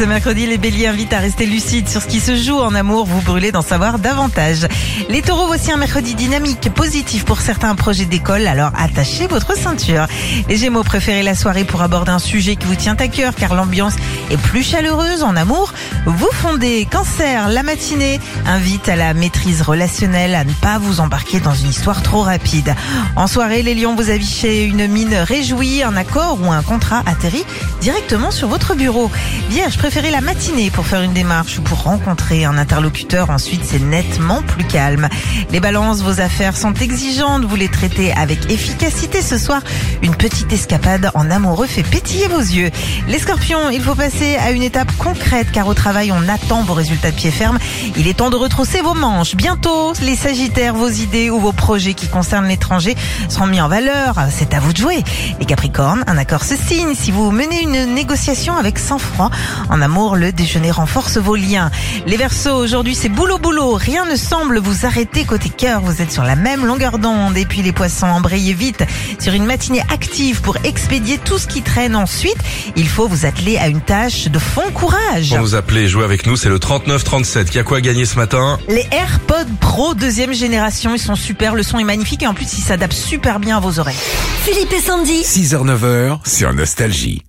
Ce mercredi, les béliers invitent à rester lucides sur ce qui se joue en amour. Vous brûlez d'en savoir davantage. Les taureaux, voici un mercredi dynamique, positif pour certains projets d'école, alors attachez votre ceinture. Les gémeaux, préférez la soirée pour aborder un sujet qui vous tient à cœur car l'ambiance est plus chaleureuse en amour. Vous fondez cancer, la matinée invite à la maîtrise relationnelle, à ne pas vous embarquer dans une histoire trop rapide. En soirée, les lions, vous affichez une mine réjouie, un accord ou un contrat atterrit directement sur votre bureau. Vierge, préférez la matinée pour faire une démarche ou pour rencontrer un interlocuteur. Ensuite, c'est nettement plus calme. Les balances, vos affaires sont exigeantes. Vous les traitez avec efficacité ce soir. Une petite escapade en amoureux fait pétiller vos yeux. Les scorpions, il faut passer à une étape concrète car au travail, on attend vos résultats de pied ferme. Il est temps de retrousser vos manches. Bientôt, les sagittaires, vos idées ou vos projets qui concernent l'étranger seront mis en valeur. C'est à vous de jouer. Les capricornes, un accord se signe si vous menez une négociation avec sang-froid. En amour, le déjeuner renforce vos liens. Les versos, aujourd'hui, c'est boulot boulot. Rien ne semble vous arrêter côté cœur. Vous êtes sur la même longueur d'onde. Et puis les poissons, embrayez vite sur une matinée active pour expédier tout ce qui traîne ensuite. Il faut vous atteler à une tâche de fond courage. Pour nous appeler et jouer avec nous, c'est le 3937. Qui a quoi gagner ce matin? Les AirPods Pro deuxième génération, ils sont super, le son est magnifique et en plus ils s'adaptent super bien à vos oreilles. Philippe et Sandy. 6h-9h sur Nostalgie.